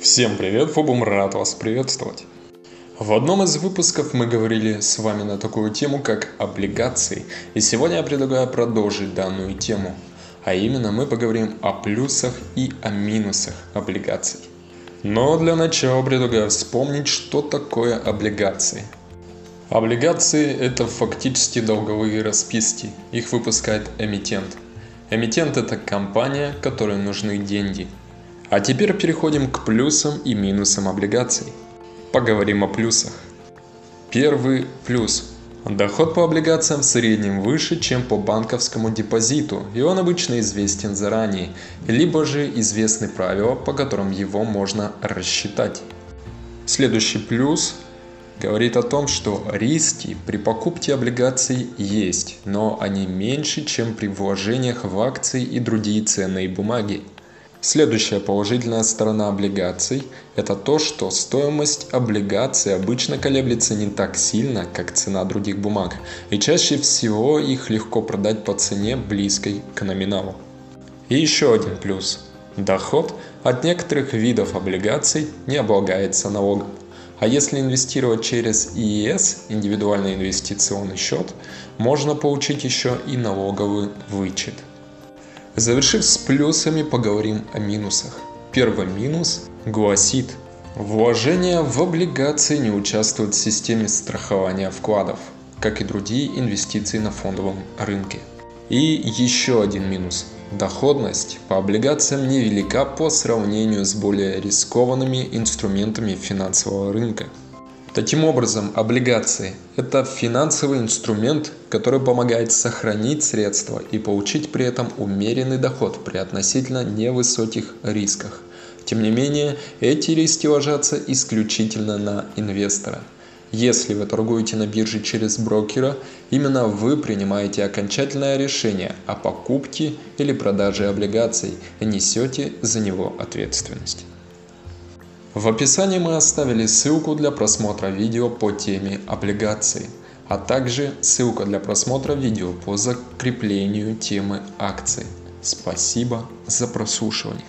Всем привет, Фобум рад вас приветствовать. В одном из выпусков мы говорили с вами на такую тему, как облигации. И сегодня я предлагаю продолжить данную тему. А именно мы поговорим о плюсах и о минусах облигаций. Но для начала предлагаю вспомнить, что такое облигации. Облигации – это фактически долговые расписки. Их выпускает эмитент. Эмитент – это компания, которой нужны деньги – а теперь переходим к плюсам и минусам облигаций. Поговорим о плюсах. Первый плюс. Доход по облигациям в среднем выше, чем по банковскому депозиту, и он обычно известен заранее, либо же известны правила, по которым его можно рассчитать. Следующий плюс говорит о том, что риски при покупке облигаций есть, но они меньше, чем при вложениях в акции и другие ценные бумаги. Следующая положительная сторона облигаций – это то, что стоимость облигаций обычно колеблется не так сильно, как цена других бумаг, и чаще всего их легко продать по цене, близкой к номиналу. И еще один плюс – доход от некоторых видов облигаций не облагается налогом. А если инвестировать через ИИС, индивидуальный инвестиционный счет, можно получить еще и налоговый вычет. Завершив с плюсами, поговорим о минусах. Первый минус гласит, вложения в облигации не участвуют в системе страхования вкладов, как и другие инвестиции на фондовом рынке. И еще один минус. Доходность по облигациям невелика по сравнению с более рискованными инструментами финансового рынка. Таким образом, облигации – это финансовый инструмент, который помогает сохранить средства и получить при этом умеренный доход при относительно невысоких рисках. Тем не менее, эти риски ложатся исключительно на инвестора. Если вы торгуете на бирже через брокера, именно вы принимаете окончательное решение о покупке или продаже облигаций и несете за него ответственность. В описании мы оставили ссылку для просмотра видео по теме облигаций, а также ссылка для просмотра видео по закреплению темы акций. Спасибо за прослушивание.